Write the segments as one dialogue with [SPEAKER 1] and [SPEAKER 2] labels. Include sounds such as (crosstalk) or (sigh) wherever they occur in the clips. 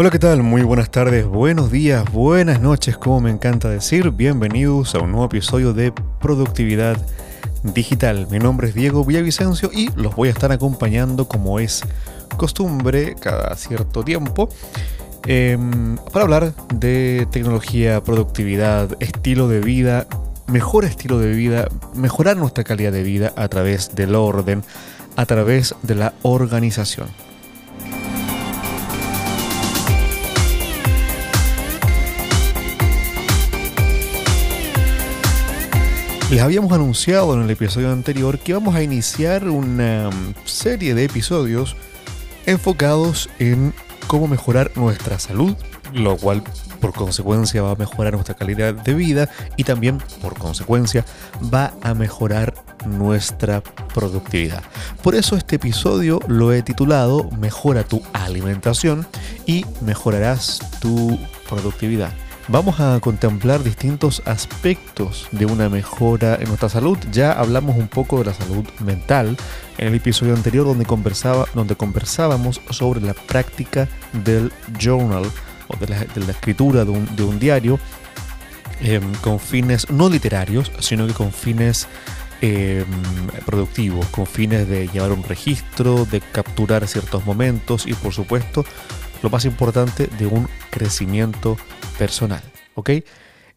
[SPEAKER 1] Hola, ¿qué tal? Muy buenas tardes, buenos días, buenas noches, como me encanta decir. Bienvenidos a un nuevo episodio de Productividad Digital. Mi nombre es Diego Villavicencio y los voy a estar acompañando como es costumbre cada cierto tiempo em, para hablar de tecnología, productividad, estilo de vida, mejor estilo de vida, mejorar nuestra calidad de vida a través del orden, a través de la organización. Les habíamos anunciado en el episodio anterior que vamos a iniciar una mm, serie de episodios enfocados en cómo mejorar nuestra salud, lo cual por consecuencia va a mejorar nuestra calidad de vida y también por consecuencia va a mejorar nuestra productividad. Por eso este episodio lo he titulado Mejora tu alimentación y mejorarás tu productividad. Vamos a contemplar distintos aspectos de una mejora en nuestra salud. Ya hablamos un poco de la salud mental en el episodio anterior donde, conversaba, donde conversábamos sobre la práctica del journal o de la, escritura de un, diario em, con fines no literarios, sino que con fines em, productivos, con fines de llevar un registro, de capturar ciertos momentos y por supuesto lo más importante de un crecimiento personal. ¿Ok?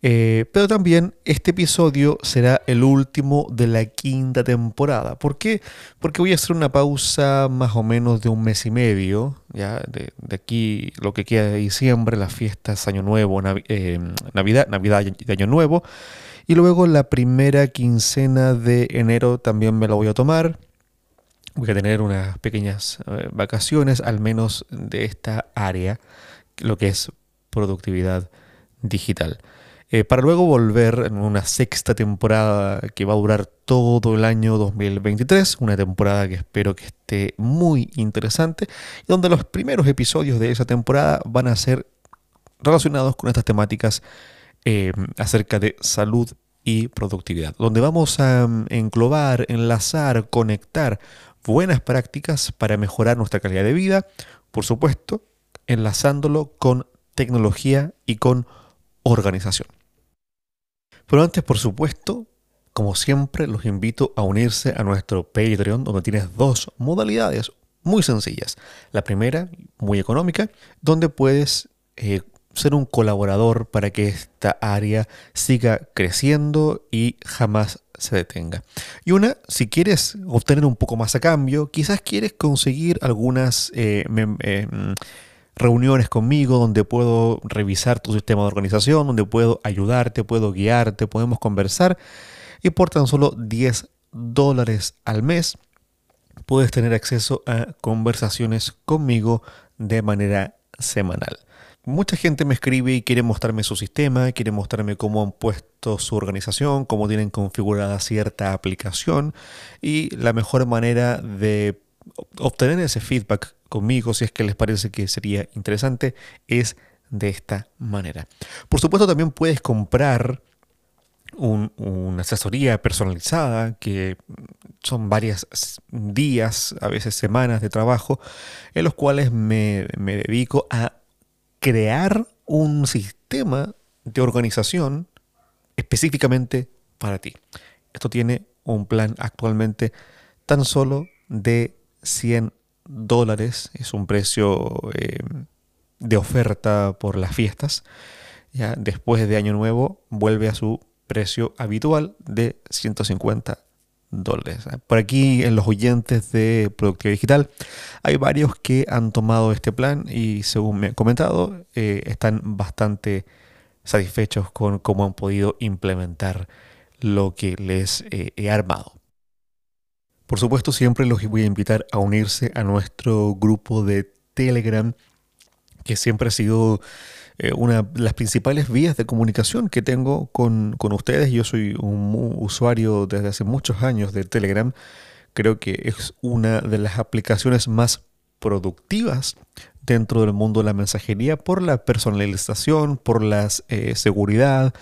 [SPEAKER 1] Eh, pero también este episodio será el último de la quinta temporada. ¿Por qué? Porque voy a hacer una pausa más o menos de un mes y medio, ya de, aquí lo que queda de diciembre, las fiestas Año Nuevo, eh, Navidad, Navidad de Año Nuevo. Y luego la primera quincena de enero también me la voy a tomar. Voy a tener unas pequeñas eh, vacaciones, al menos de esta área, lo que es productividad digital. Eh, para luego volver en una sexta temporada que va a durar todo el año 2023, una temporada que espero que esté muy interesante, donde los primeros episodios de esa temporada van a ser relacionados con estas temáticas eh, acerca de salud y productividad, donde vamos a mm, englobar, enlazar, conectar buenas prácticas para mejorar nuestra calidad de vida, por supuesto, enlazándolo con tecnología y con organización. Pero antes, por supuesto, como siempre, los invito a unirse a nuestro Patreon, donde tienes dos modalidades muy sencillas. La primera, muy económica, donde puedes eh, ser un colaborador para que esta área siga creciendo y jamás se detenga. Y una, si quieres obtener un poco más a cambio, quizás quieres conseguir algunas eh, eh, reuniones conmigo donde puedo revisar tu sistema de organización, donde puedo ayudarte, puedo guiarte, podemos conversar. Y por tan solo 10 dólares al mes puedes tener acceso a conversaciones conmigo de manera semanal. Mucha gente me escribe y quiere mostrarme su sistema, quiere mostrarme cómo han puesto su organización, cómo tienen configurada cierta aplicación y la mejor manera de obtener ese feedback conmigo, si es que les parece que sería interesante, es de esta manera. Por supuesto, también puedes comprar una asesoría personalizada, que son varios días, a veces semanas de trabajo, en los cuales me dedico a crear un sistema de organización específicamente para ti. Esto tiene un plan actualmente tan solo de 100 dólares. Es un precio eh, de oferta por las fiestas. Ya después de Año Nuevo vuelve a su precio habitual de 150 dólares. Por aquí en los oyentes de Productividad Digital hay varios que han tomado este plan y según me he comentado eh, están bastante satisfechos con cómo han podido implementar lo que les eh, he armado. Por supuesto siempre los voy a invitar a unirse a nuestro grupo de Telegram que siempre ha sido eh, una de las principales vías de comunicación que tengo con, ustedes. Yo soy un usuario desde hace muchos años de Telegram. Creo que es una de las aplicaciones más productivas dentro del mundo de la mensajería por la personalización, por la eh, seguridad,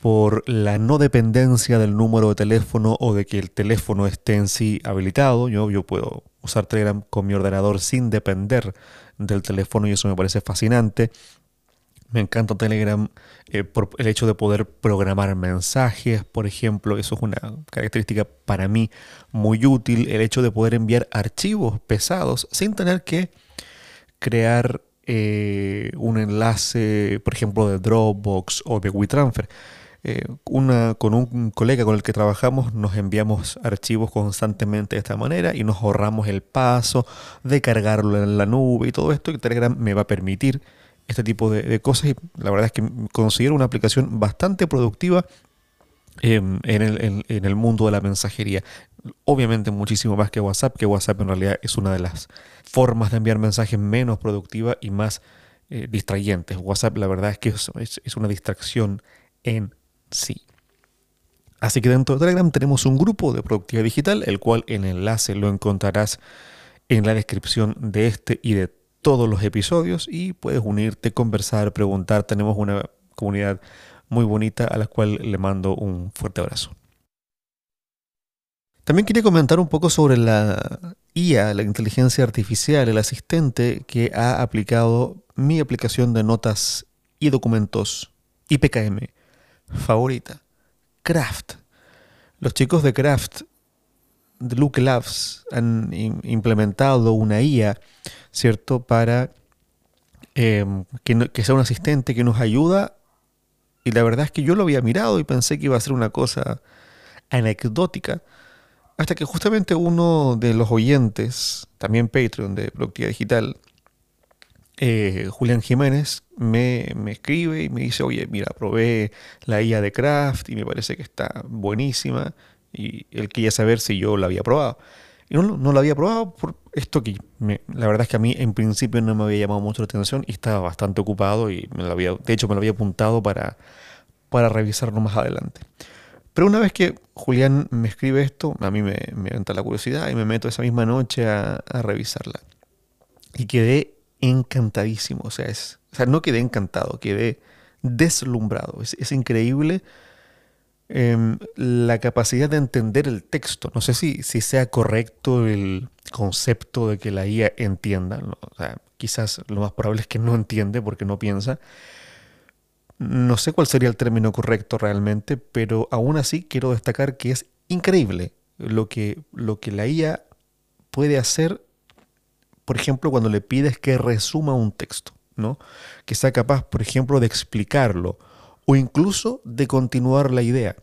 [SPEAKER 1] por la no dependencia del número de teléfono o de que el teléfono esté en sí habilitado. Yo, yo puedo usar Telegram con mi ordenador sin depender del teléfono y eso me parece fascinante. Me encanta Telegram eh, por el hecho de poder programar mensajes, por ejemplo. Eso es una característica para mí muy útil. El hecho de poder enviar archivos pesados sin tener que crear eh, un enlace, por ejemplo, de Dropbox o de WeTransfer. Eh, una, con un colega con el que trabajamos nos enviamos archivos constantemente de esta manera y nos ahorramos el paso de cargarlo en la nube y todo esto que Telegram me va a permitir este tipo de, cosas y la verdad es que considero una aplicación bastante productiva em, en, el, en, mundo de la mensajería. Obviamente muchísimo más que WhatsApp, que WhatsApp en realidad es una de las formas de enviar mensajes menos productiva y más eh, distrayentes. WhatsApp la verdad es que es, una distracción en sí. Así que dentro de Telegram tenemos un grupo de productividad digital, el cual el enlace lo encontrarás en la descripción de este y de todos los episodios y puedes unirte, conversar, preguntar. Tenemos una comunidad muy bonita a la cual le mando un fuerte abrazo. También quería comentar un poco sobre la IA, la inteligencia artificial, el asistente que ha aplicado mi aplicación de notas y documentos IPKM favorita, Craft. Los chicos de Craft, Luke Labs, han implementado una IA, ¿cierto? Para em, que, sea un asistente que nos ayuda. Y la verdad es que yo lo había mirado y pensé que iba a ser una cosa anecdótica. Hasta que justamente uno de los oyentes, también Patreon de Productividad Digital, eh, Julián Jiménez me, escribe y me dice, oye, mira, probé la IA de Craft y me parece que está buenísima y él quería saber si yo la había probado. Y no, no la había probado por esto que la verdad es que a mí en principio no me había llamado mucho la atención y estaba bastante ocupado y me lo había, de hecho me lo había apuntado para, para revisarlo más adelante. Pero una vez que Julián me escribe esto, a mí me, me entra la curiosidad y me meto esa misma noche a, a revisarla. Y quedé encantadísimo. O sea, es, o sea, no quedé encantado, quedé deslumbrado. Es, increíble em, la capacidad de entender el texto. No sé si, si sea correcto el concepto de que la IA entienda. Quizás lo más probable es que no entiende porque no piensa. No sé cuál sería el término correcto realmente, pero aún así quiero destacar que es increíble lo que, lo que la IA puede hacer por ejemplo, cuando le pides que resuma un texto, ¿no? Que sea capaz, por ejemplo, de explicarlo o incluso de continuar la idea.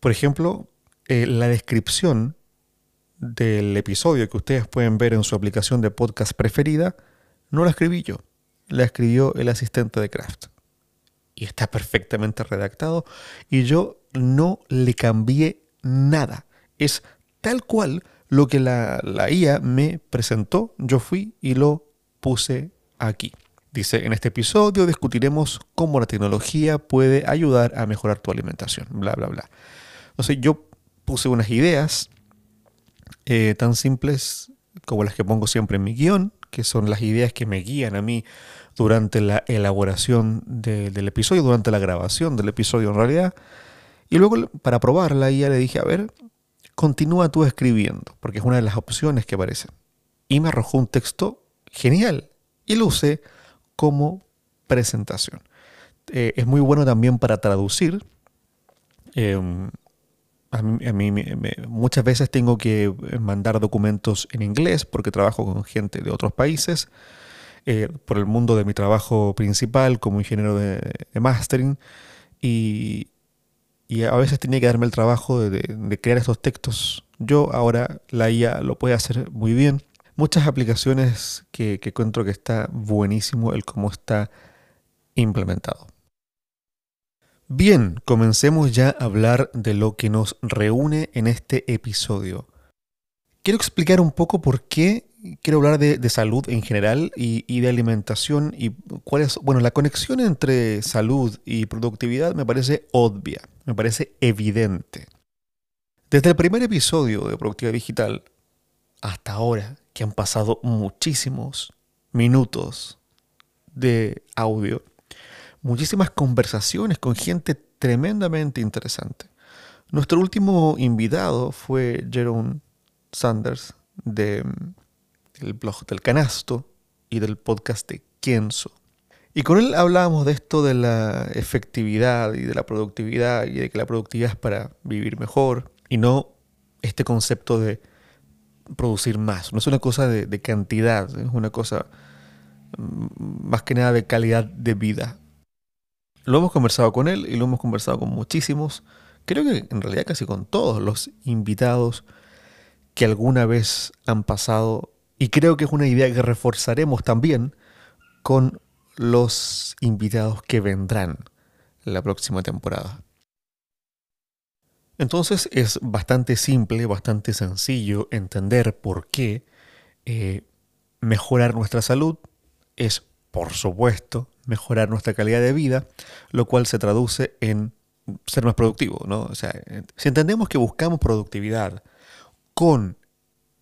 [SPEAKER 1] Por ejemplo, eh, la descripción del episodio que ustedes pueden ver en su aplicación de podcast preferida, no la escribí yo, la escribió el asistente de Craft. Y está perfectamente redactado y yo no le cambié nada. Es tal cual lo que la, IA me presentó, yo fui y lo puse aquí. Dice, en este episodio discutiremos cómo la tecnología puede ayudar a mejorar tu alimentación, bla, bla, bla. Entonces yo puse unas ideas eh, tan simples como las que pongo siempre en mi guion, que son las ideas que me guían a mí durante la elaboración del episodio, durante la grabación del episodio en realidad. Y luego para probarla, IA le dije, a ver, continúa tú escribiendo, porque es una de las opciones que aparecen. Y me arrojó un texto genial y lo usé como presentación. Eh, es muy bueno también para traducir. Em, a mí, muchas veces tengo que mandar documentos en inglés porque trabajo con gente de otros países. Eh, por el mundo de mi trabajo principal como ingeniero de, de mastering. Y, a veces tenía que darme el trabajo de, crear estos textos. Yo ahora la IA lo puede hacer muy bien. Muchas aplicaciones que, encuentro que está buenísimo el cómo está implementado. Bien, comencemos ya a hablar de lo que nos reúne en este episodio. Quiero explicar un poco por qué quiero hablar de, salud en general y, de alimentación y cuál es, bueno, la conexión entre salud y productividad me parece obvia, me parece evidente. Desde el primer episodio de Productividad Digital hasta ahora, que han pasado muchísimos minutos de audio, muchísimas conversaciones con gente tremendamente interesante. Nuestro último invitado fue Jerome Sanders de, del blog del canasto y del podcast de. Y con él hablábamos de esto de la efectividad y de la productividad y de que la productividad es para vivir mejor y no este concepto de producir más. No es una cosa de, cantidad, es una cosa mm, más que nada de calidad de vida. Lo hemos conversado con él y lo hemos conversado con muchísimos, creo que en realidad casi con todos los invitados que alguna vez han pasado y creo que es una idea que reforzaremos también con los invitados que vendrán la próxima temporada. Entonces es bastante simple, bastante sencillo entender por qué eh, mejorar nuestra salud es, por supuesto, mejorar nuestra calidad de vida, lo cual se traduce en ser más productivo, ¿no? O sea, si entendemos que buscamos productividad con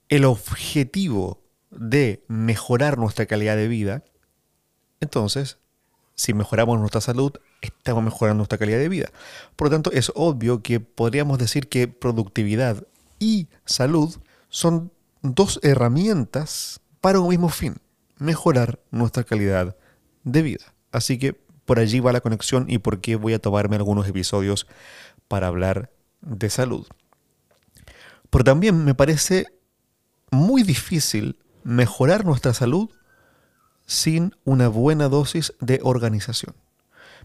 [SPEAKER 1] el objetivo de mejorar nuestra calidad de vida, entonces, si mejoramos nuestra salud, estamos mejorando nuestra calidad de vida. Por lo tanto, es obvio que podríamos decir que productividad y salud son dos herramientas para un mismo fin, mejorar nuestra calidad de vida. Así que por allí va la conexión y por qué voy a tomarme algunos episodios para hablar de salud. Pero también me parece muy difícil mejorar nuestra salud sin una buena dosis de organización.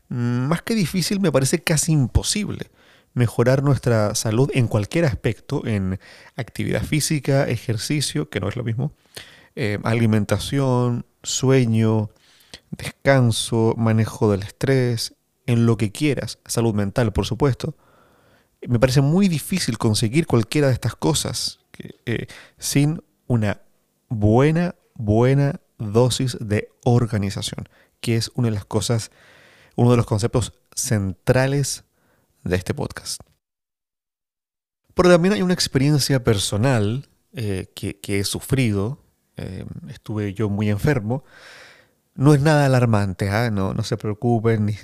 [SPEAKER 1] Más que difícil, me parece casi imposible mejorar nuestra salud en cualquier aspecto, en actividad física, ejercicio, que no es lo mismo, eh, alimentación, sueño, descanso, manejo del estrés, en lo que quieras, salud mental, por supuesto. Me parece muy difícil conseguir cualquiera de estas cosas eh, sin una buena, buena dosis de organización, que es una de las cosas, uno de los conceptos centrales de este podcast. Pero también hay una experiencia personal eh, que, he sufrido. Eh, estuve yo muy enfermo. No es nada alarmante, ¿ah? no, no se preocupen.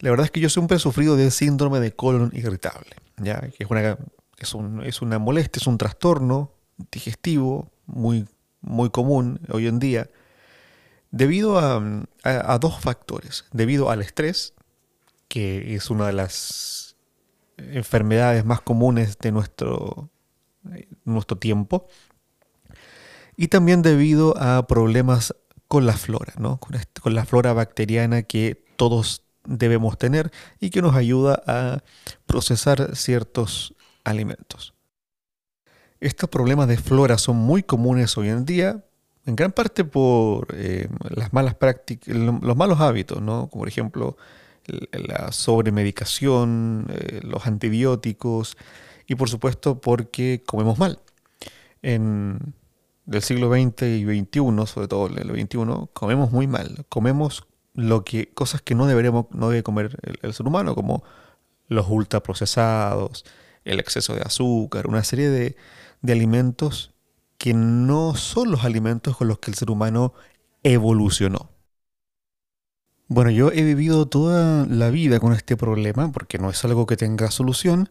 [SPEAKER 1] La verdad es que yo siempre he sufrido de síndrome de colon irritable, ¿ya? que es una, es, un, es una molestia, es un trastorno digestivo muy muy común hoy en día, debido a, dos factores. Debido al estrés, que es una de las enfermedades más comunes de nuestro, nuestro tiempo, y también debido a problemas con la flora, ¿no? con, con la flora bacteriana que todos debemos tener y que nos ayuda a procesar ciertos alimentos. Estos problemas de flora son muy comunes hoy en día, en gran parte por eh, las malas prácticas, los malos hábitos, ¿no? Como por ejemplo la sobremedicación, eh, los antibióticos y por supuesto porque comemos mal. En el siglo XX y XXI, sobre todo en el XXI, comemos muy mal. Comemos lo que, cosas que no deberíamos, no debe comer el, el ser humano, como los ultraprocesados, el exceso de azúcar, una serie de, de alimentos que no son los alimentos con los que el ser humano evolucionó. Bueno, yo he vivido toda la vida con este problema porque no es algo que tenga solución,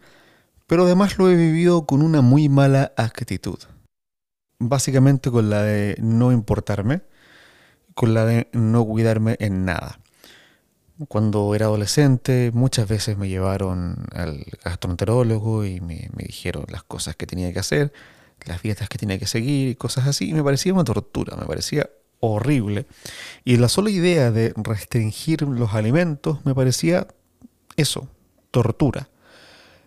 [SPEAKER 1] pero además lo he vivido con una muy mala actitud. Básicamente con la de no importarme, con la de no cuidarme en nada. Cuando era adolescente muchas veces me llevaron al gastroenterólogo y me, dijeron las cosas que tenía que hacer, las dietas que tenía que seguir y cosas así. Y me parecía una tortura, me parecía horrible. Y la sola idea de restringir los alimentos me parecía eso, tortura.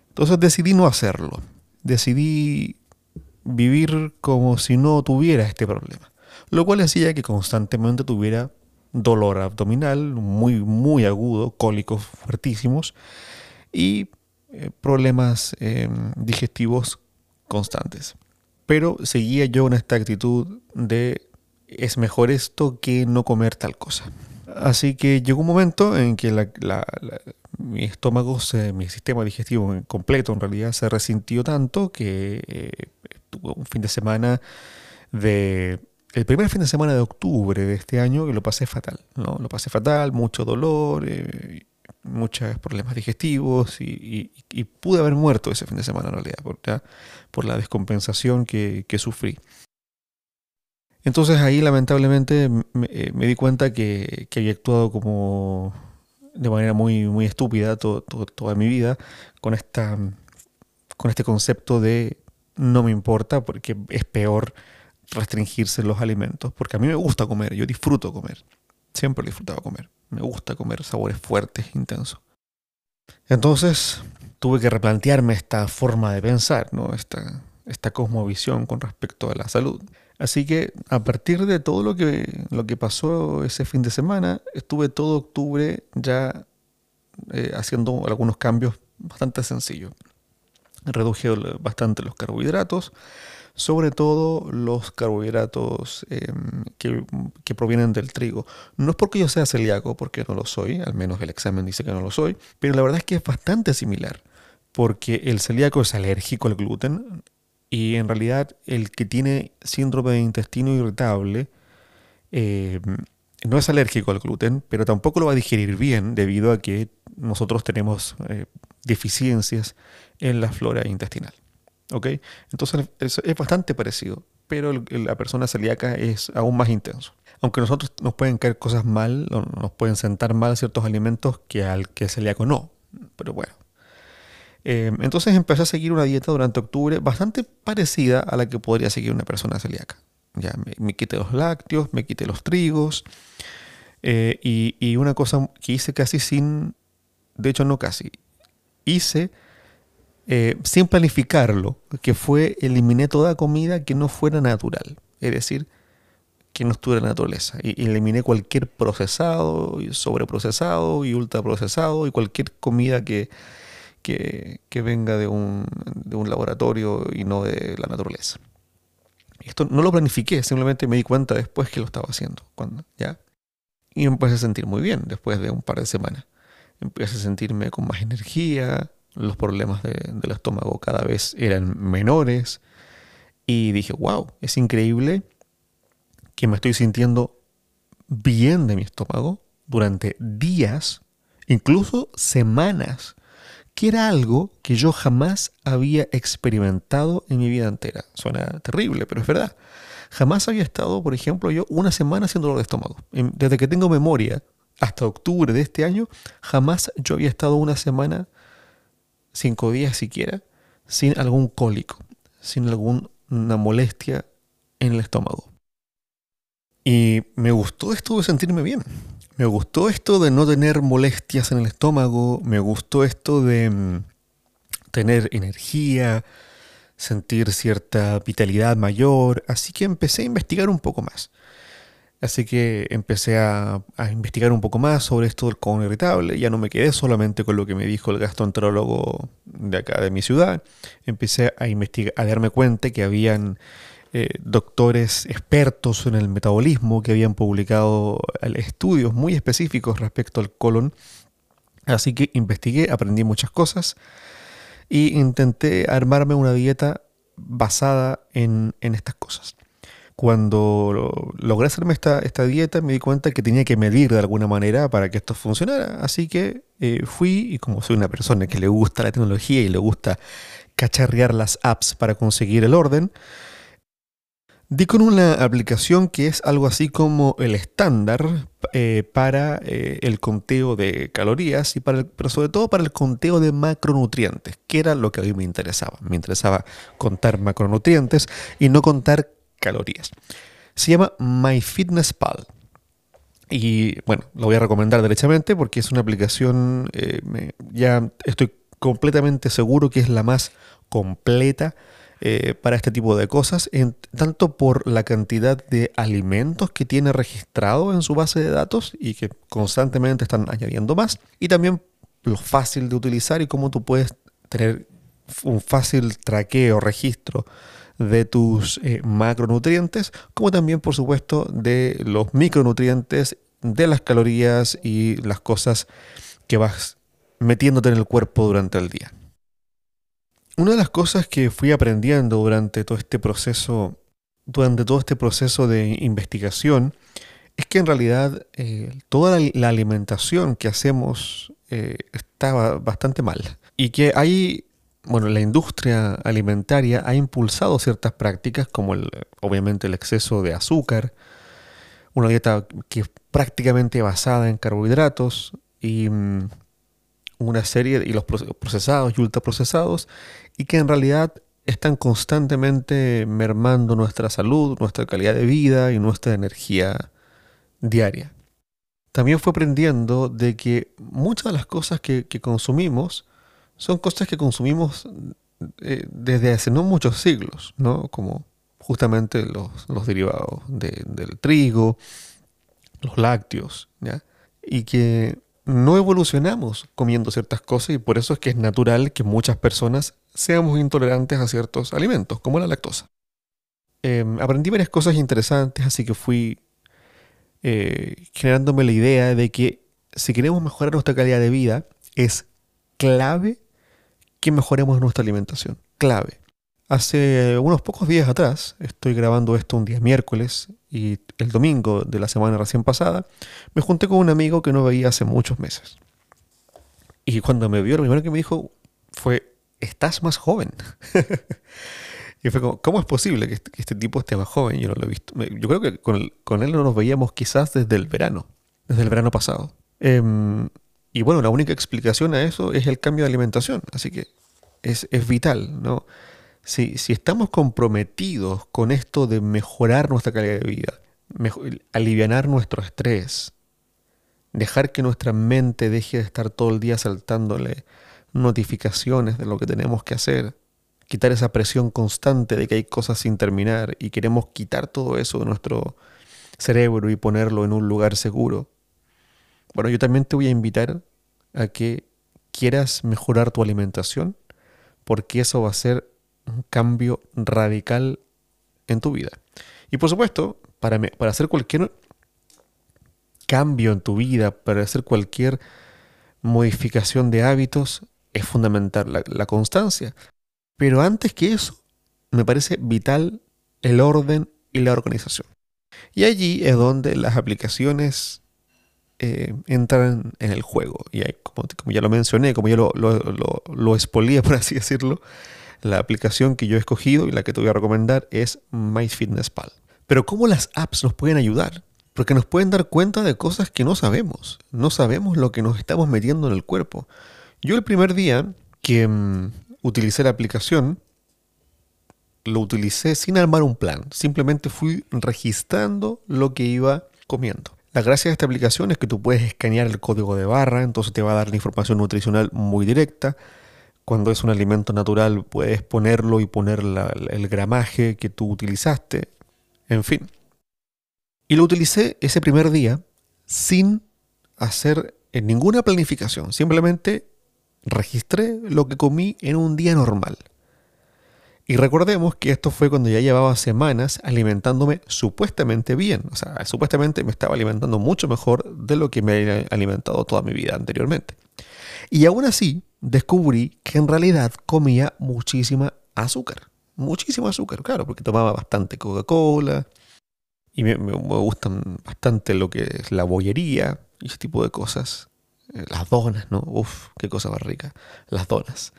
[SPEAKER 1] Entonces decidí no hacerlo. Decidí vivir como si no tuviera este problema. Lo cual hacía que constantemente tuviera dolor abdominal muy, muy agudo, cólicos fuertísimos y eh, problemas em, digestivos constantes. Pero seguía yo en esta actitud de es mejor esto que no comer tal cosa. Así que llegó un momento en que mi estómago, mi sistema digestivo completo en realidad se resintió tanto que eh, tuve un fin de semana de el primer fin de semana de octubre de este año que lo pasé fatal, ¿no? Lo pasé fatal, mucho dolor, eh, muchos problemas digestivos y, pude haber muerto ese fin de semana en realidad, por, por la descompensación que, sufrí. Entonces ahí lamentablemente me, di cuenta que, había actuado como de manera muy, muy estúpida toda mi vida con, esta, con este concepto de no me importa porque es peor restringirse los alimentos, porque a mí me gusta comer, yo disfruto comer, siempre he disfrutado comer, me gusta comer sabores fuertes, intensos. Entonces tuve que replantearme esta forma de pensar, ¿no? esta, esta cosmovisión con respecto a la salud. Así que a partir de todo lo que, lo que pasó ese fin de semana, estuve todo octubre ya eh, haciendo algunos cambios bastante sencillos. Reduje bastante los carbohidratos, sobre todo los carbohidratos em, que, provienen del trigo. No es porque yo sea celíaco, porque no lo soy, al menos el examen dice que no lo soy, pero la verdad es que es bastante similar, porque el celíaco es alérgico al gluten y en realidad el que tiene síndrome de intestino irritable em, no es alérgico al gluten, pero tampoco lo va a digerir bien debido a que nosotros tenemos eh, deficiencias en la flora intestinal. ¿Ok? Entonces es, bastante parecido, pero la persona celíaca es aún más intenso. Aunque a nosotros nos pueden caer cosas mal, o nos pueden sentar mal ciertos alimentos que al que celíaco no. Pero bueno. Eh, entonces empecé a seguir una dieta durante octubre bastante parecida a la que podría seguir una persona celíaca. Ya me, quité los lácteos, me quité los trigos. Eh, y, y una cosa que hice casi sin, de hecho no casi, hice eh, sin planificarlo, que fue eliminé toda comida que no fuera natural, es decir, que no estuviera en naturaleza. Y eliminé cualquier procesado, y sobreprocesado y ultraprocesado y cualquier comida que, que, venga de un, de un, laboratorio y no de la naturaleza. Esto no lo planifiqué, simplemente me di cuenta después que lo estaba haciendo. Cuando, ¿ya? Y me empecé a sentir muy bien después de un par de semanas. Empecé a sentirme con más energía, los problemas del estómago cada vez eran menores. Y dije, wow, es increíble que me estoy sintiendo bien de mi estómago durante días, incluso semanas, que era algo que yo jamás había experimentado en mi vida entera. Suena terrible, pero es verdad. Jamás había estado, por ejemplo, yo una semana haciendo dolor de estómago. Desde que tengo memoria hasta octubre de este año, jamás yo había estado una semana cinco días siquiera, sin algún cólico, sin alguna molestia en el estómago. Y me gustó esto de sentirme bien. Me gustó esto de no tener molestias en el estómago. Me gustó esto de mm, tener energía, sentir cierta vitalidad mayor. Así que empecé a investigar un poco más. Así que empecé a, investigar un poco más sobre esto del colon irritable. Ya no me quedé solamente con lo que me dijo el gastroenterólogo de acá de mi ciudad. Empecé a investigar, a darme cuenta que habían eh, doctores expertos en el metabolismo que habían publicado estudios muy específicos respecto al colon. Así que investigué, aprendí muchas cosas y intenté armarme una dieta basada en estas cosas cuando logré hacerme esta, dieta me di cuenta que tenía que medir de alguna manera para que esto funcionara. Así que eh, fui y como soy una persona que le gusta la tecnología y le gusta cacharrear las apps para conseguir el orden, di con una aplicación que es algo así como el estándar eh, para eh, el conteo de calorías, y para pero sobre todo para el conteo de macronutrientes, que era lo que a mí me interesaba. Me interesaba contar macronutrientes y no contar calorías. Se llama MyFitnessPal. Y bueno, lo voy a recomendar derechamente porque es una aplicación, eh, ya estoy completamente seguro que es la más completa eh, para este tipo de cosas, tanto por la cantidad de alimentos que tiene registrado en su base de datos y que constantemente están añadiendo más, y también lo fácil de utilizar y cómo tú puedes tener un fácil traqueo, registro de tus eh, macronutrientes, como también, por supuesto, de los micronutrientes, de las calorías y las cosas que vas metiéndote en el cuerpo durante el día. Una de las cosas que fui aprendiendo durante todo este proceso, durante todo este proceso de investigación, es que en realidad eh, toda la, alimentación que hacemos eh, estaba bastante mal. Y que hay, bueno, la industria alimentaria ha impulsado ciertas prácticas como el, obviamente el exceso de azúcar, una dieta que es prácticamente basada en carbohidratos y mm, una serie de y los procesados y ultraprocesados y que en realidad están constantemente mermando nuestra salud, nuestra calidad de vida y nuestra energía diaria. También fue aprendiendo de que muchas de las cosas que, consumimos son cosas que consumimos eh, desde hace no muchos siglos, ¿no? Como justamente los, derivados del trigo, los lácteos, ¿ya? Y que no evolucionamos comiendo ciertas cosas y por eso es que es natural que muchas personas seamos intolerantes a ciertos alimentos, como la lactosa. Em, aprendí varias cosas interesantes, así que fui eh, generándome la idea de que si queremos mejorar nuestra calidad de vida, es clave que mejoremos nuestra alimentación. Clave. Hace unos pocos días atrás, estoy grabando esto un día miércoles y el domingo de la semana recién pasada, me junté con un amigo que no veía hace muchos meses. Y cuando me vio, lo primero que me dijo fue, estás más joven. (laughs) y fue como, ¿cómo es posible que este, este, tipo esté más joven? Yo no lo he visto. Yo creo que con, él no nos veíamos quizás desde el verano, desde el verano pasado. Em, y bueno, la única explicación a eso es el cambio de alimentación. Así que es, es vital, ¿no? si, estamos comprometidos con esto de mejorar nuestra calidad de vida, aliviar nuestro estrés, dejar que nuestra mente deje de estar todo el día saltándole notificaciones de lo que tenemos que hacer, quitar esa presión constante de que hay cosas sin terminar y queremos quitar todo eso de nuestro cerebro y ponerlo en un lugar seguro. Bueno, yo también te voy a invitar a que quieras mejorar tu alimentación porque eso va a ser un cambio radical en tu vida. Y por supuesto, para, para hacer cualquier cambio en tu vida, para hacer cualquier modificación de hábitos, es fundamental la, la constancia. Pero antes que eso, me parece vital el orden y la organización. Y allí es donde las aplicaciones eh, entran en el juego. Y como, ya lo mencioné, como ya lo, lo, lo, (laughs) por así decirlo, la aplicación que yo he escogido y la que te voy a recomendar es MyFitnessPal. Pero ¿cómo las apps nos pueden ayudar? Porque nos pueden dar cuenta de cosas que no sabemos. No sabemos lo que nos estamos metiendo en el cuerpo. Yo el primer día que mm, utilicé la aplicación, lo utilicé sin armar un plan. Simplemente fui registrando lo que iba comiendo. La gracia de esta aplicación es que tú puedes escanear el código de barra, entonces te va a dar la información nutricional muy directa cuando es un alimento natural puedes ponerlo y poner el gramaje que tú utilizaste, en fin. Y lo utilicé ese primer día sin hacer ninguna planificación, simplemente registré lo que comí en un día normal. Y recordemos que esto fue cuando ya llevaba semanas alimentándome supuestamente bien. O sea, supuestamente me estaba alimentando mucho mejor de lo que me había alimentado toda mi vida anteriormente. Y aún así, descubrí que en realidad comía muchísima azúcar. Muchísimo azúcar, claro, porque tomaba bastante Coca-Cola. Y me, gustan bastante lo que es la bollería y ese tipo de cosas. Eh, las donas, ¿no? Uf, qué cosa más rica. Las donas.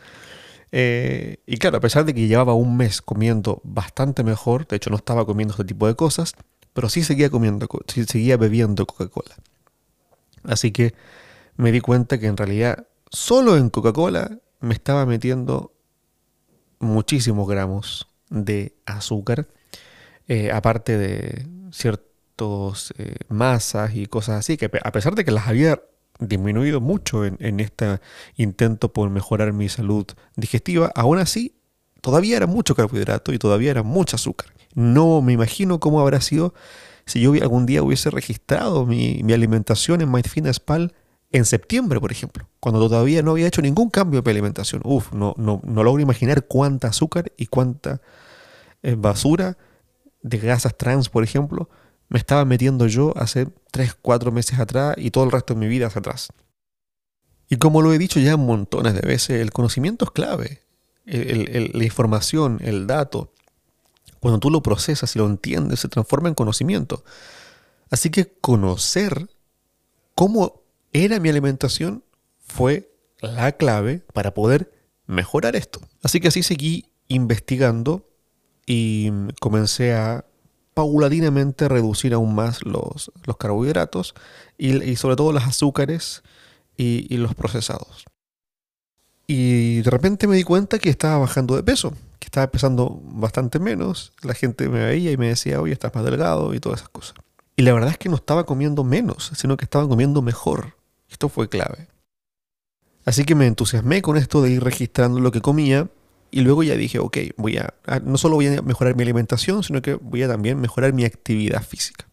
[SPEAKER 1] Eh, y claro, a pesar de que llevaba un mes comiendo bastante mejor, de hecho no estaba comiendo este tipo de cosas, pero sí seguía comiendo, sí seguía bebiendo Coca-Cola. Así que me di cuenta que en realidad solo en Coca-Cola me estaba metiendo muchísimos gramos de azúcar, eh, aparte de ciertos eh, masas y cosas así, que a pesar de que las había disminuido mucho en, en este intento por mejorar mi salud digestiva, aún así todavía era mucho carbohidrato y todavía era mucho azúcar. No me imagino cómo habrá sido si yo algún día hubiese registrado mi, alimentación en MyFitnessPal en septiembre, por ejemplo, cuando todavía no había hecho ningún cambio de alimentación. Uf, no, no, no logro imaginar cuánta azúcar y cuánta eh, basura de grasas trans, por ejemplo, me estaba metiendo yo hace 3, 4 meses atrás y todo el resto de mi vida hacia atrás. Y como lo he dicho ya montones de veces, el conocimiento es clave. la información, el dato, cuando tú lo procesas y lo entiendes, se transforma en conocimiento. Así que conocer cómo era mi alimentación fue la clave para poder mejorar esto. Así que así seguí investigando y comencé a paulatinamente reducir aún más los, carbohidratos y, sobre todo los azúcares y, los procesados. Y de repente me di cuenta que estaba bajando de peso, que estaba pesando bastante menos. La gente me veía y me decía, oye, estás más delgado y todas esas cosas. Y la verdad es que no estaba comiendo menos, sino que estaba comiendo mejor. Esto fue clave. Así que me entusiasmé con esto de ir registrando lo que comía y luego ya dije, ok, voy a, no solo voy a mejorar mi alimentación, sino que voy a también mejorar mi actividad física.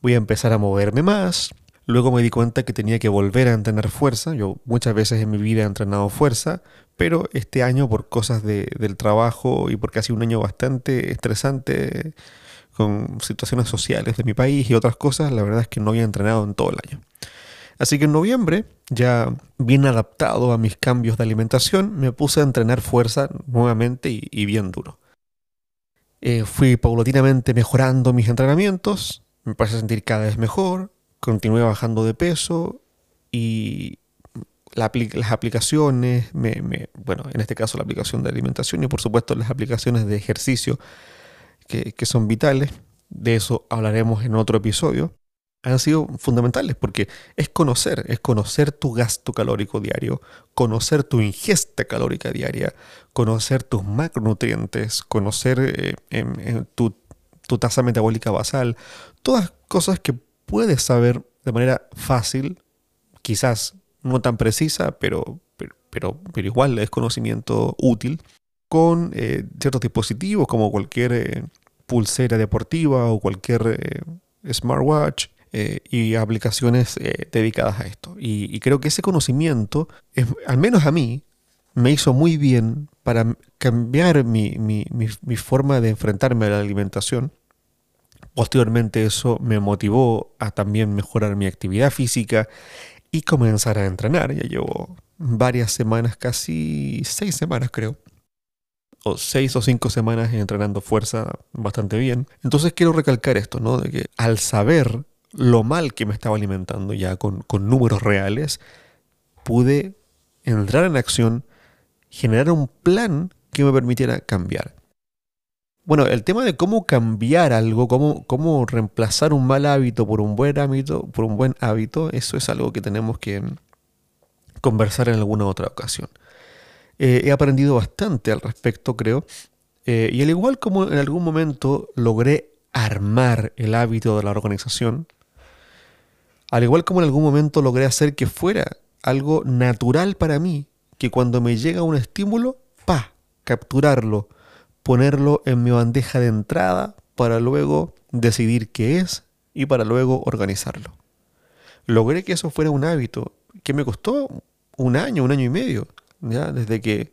[SPEAKER 1] Voy a empezar a moverme más. Luego me di cuenta que tenía que volver a entrenar fuerza. Yo muchas veces en mi vida he entrenado fuerza, pero este año por cosas del trabajo y porque ha sido un año bastante estresante con situaciones sociales de mi país y otras cosas, la verdad es que no había entrenado en todo el año. Así que en noviembre, ya bien adaptado a mis cambios de alimentación, me puse a entrenar fuerza nuevamente y, bien duro. Eh, fui paulatinamente mejorando mis entrenamientos, me pasé a sentir cada vez mejor, continué bajando de peso y las aplicaciones, bueno, en este caso la aplicación de alimentación y por supuesto las aplicaciones de ejercicio que son vitales, de eso hablaremos en otro episodio han sido fundamentales porque es conocer, es conocer tu gasto calórico diario, conocer tu ingesta calórica diaria, conocer tus macronutrientes, conocer eh, tu, tasa metabólica basal, todas cosas que puedes saber de manera fácil, quizás no tan precisa, pero, pero, pero, igual es conocimiento útil, con eh, ciertos dispositivos como cualquier eh, pulsera deportiva o cualquier smartwatch eh, y aplicaciones eh, dedicadas a esto. Y, creo que ese conocimiento, al menos a mí, me hizo muy bien para cambiar mi, forma de enfrentarme a la alimentación. Posteriormente eso me motivó a también mejorar mi actividad física y comenzar a entrenar. Ya llevo varias semanas, casi seis semanas creo, o seis o cinco semanas entrenando fuerza bastante bien. Entonces quiero recalcar esto, ¿no? De que al saber lo mal que me estaba alimentando ya con, números reales, pude entrar en acción, generar un plan que me permitiera cambiar. Bueno, el tema de cómo cambiar algo, cómo, cómo reemplazar un mal hábito por un buen hábito, por un buen hábito, eso es algo que tenemos que conversar en alguna otra ocasión. Eh, he aprendido bastante al respecto, creo, eh, y al igual como en algún momento logré armar el hábito de la organización, al igual como en algún momento logré hacer que fuera algo natural para mí, que cuando me llega un estímulo, pa, capturarlo, ponerlo en mi bandeja de entrada para luego decidir qué es y para luego organizarlo. Logré que eso fuera un hábito que me costó un año, un año y medio, ¿ya? desde que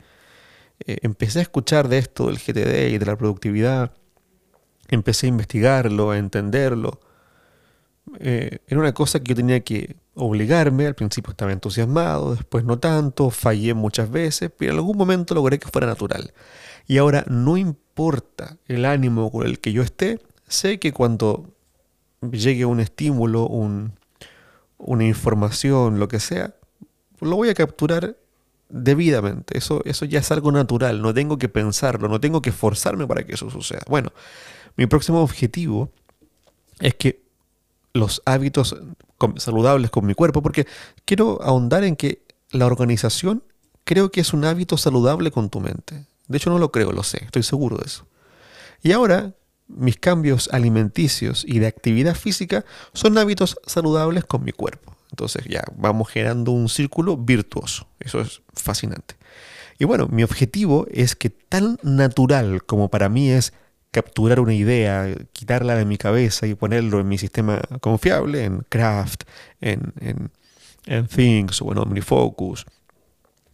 [SPEAKER 1] eh, empecé a escuchar de esto del GTD y de la productividad, empecé a investigarlo, a entenderlo, eh, era una cosa que yo tenía que obligarme. Al principio estaba entusiasmado, después no tanto, fallé muchas veces, pero en algún momento logré que fuera natural. Y ahora no importa el ánimo con el que yo esté, sé que cuando llegue un estímulo, una información, lo que sea, lo voy a capturar debidamente. Eso, eso ya es algo natural, no tengo que pensarlo, no tengo que forzarme para que eso suceda. Bueno, mi próximo objetivo es que los hábitos saludables con mi cuerpo, porque quiero ahondar en que la organización creo que es un hábito saludable con tu mente. De hecho no lo creo, lo sé, estoy seguro de eso. Y ahora mis cambios alimenticios y de actividad física son hábitos saludables con mi cuerpo. Entonces ya vamos generando un círculo virtuoso. Eso es fascinante. Y bueno, mi objetivo es que tan natural como para mí es capturar una idea, quitarla de mi cabeza y ponerlo en mi sistema confiable, en Craft, en, en, Things o en OmniFocus.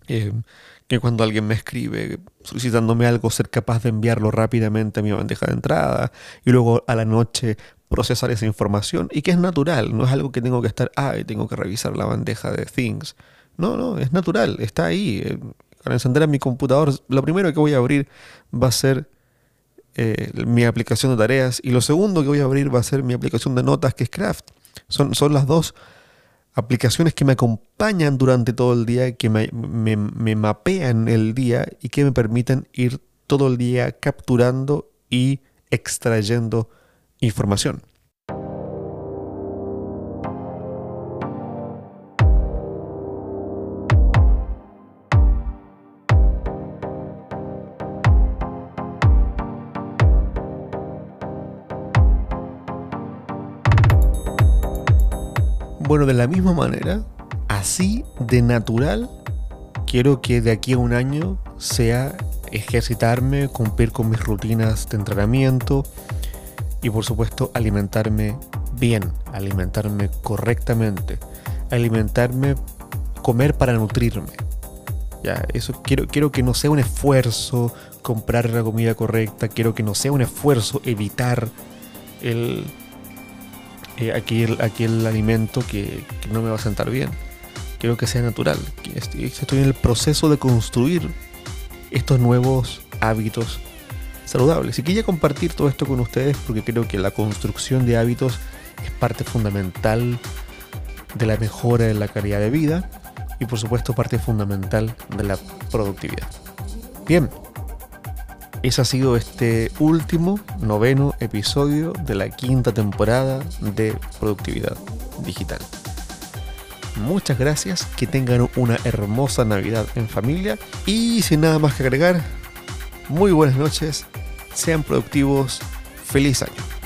[SPEAKER 1] Eh, que cuando alguien me escribe solicitándome algo, ser capaz de enviarlo rápidamente a mi bandeja de entrada y luego a la noche procesar esa información y que es natural, no es algo que tengo que estar, ay, tengo que revisar la bandeja de Things. No, no, es natural, está ahí. Eh, al encender a mi computador, lo primero que voy a abrir va a ser eh, mi aplicación de tareas y lo segundo que voy a abrir va a ser mi aplicación de notas que es Craft. Son, son las dos aplicaciones que me acompañan durante todo el día, que me, me, mapean el día y que me permiten ir todo el día capturando y extrayendo información. Bueno, de la misma manera, así de natural, quiero que de aquí a un año sea ejercitarme, cumplir con mis rutinas de entrenamiento y por supuesto alimentarme bien, alimentarme correctamente, alimentarme, comer para nutrirme. Ya, eso quiero, quiero que no sea un esfuerzo comprar la comida correcta, quiero que no sea un esfuerzo evitar el, eh, aquel, alimento que, no me va a sentar bien. Quiero que sea natural. Estoy, estoy en el proceso de construir estos nuevos hábitos saludables. Y quería compartir todo esto con ustedes porque creo que la construcción de hábitos es parte fundamental de la mejora de la calidad de vida y por supuesto parte fundamental de la productividad. Bien, ese ha sido este último, noveno episodio de la quinta temporada de Productividad Digital. Muchas gracias, que tengan una hermosa Navidad en familia y sin nada más que agregar, muy buenas noches, sean productivos, feliz año.